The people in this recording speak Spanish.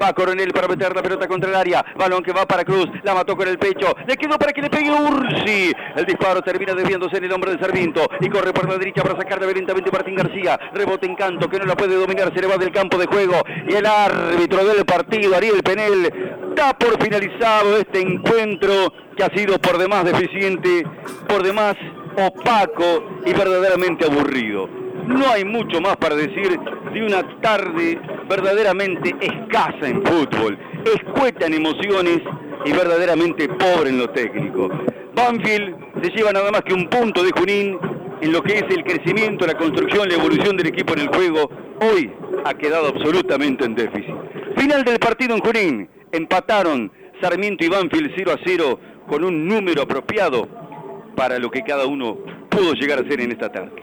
Va Coronel para meter la pelota contra el área. Balón que va para Cruz. La mató con el pecho. Le quedó para que le pegue Ursi. El disparo termina desviándose en el hombre de Sarmiento. Y corre por la derecha para sacarle lentamente Martín García. Rebote en canto que no la puede dominar. Se le va del campo de juego. Y el árbitro del partido, Ariel Penel, da por finalizado este encuentro que ha sido por demás deficiente, por demás opaco y verdaderamente aburrido. No hay mucho más para decir de una tarde verdaderamente escasa en fútbol, escueta en emociones y verdaderamente pobre en lo técnico. Banfield se lleva nada más que un punto de Junín en lo que es el crecimiento, la construcción, la evolución del equipo en el juego. Hoy ha quedado absolutamente en déficit. Final del partido en Junín. Empataron Sarmiento y Banfield 0 a 0 con un número apropiado para lo que cada uno pudo llegar a ser en esta tarde.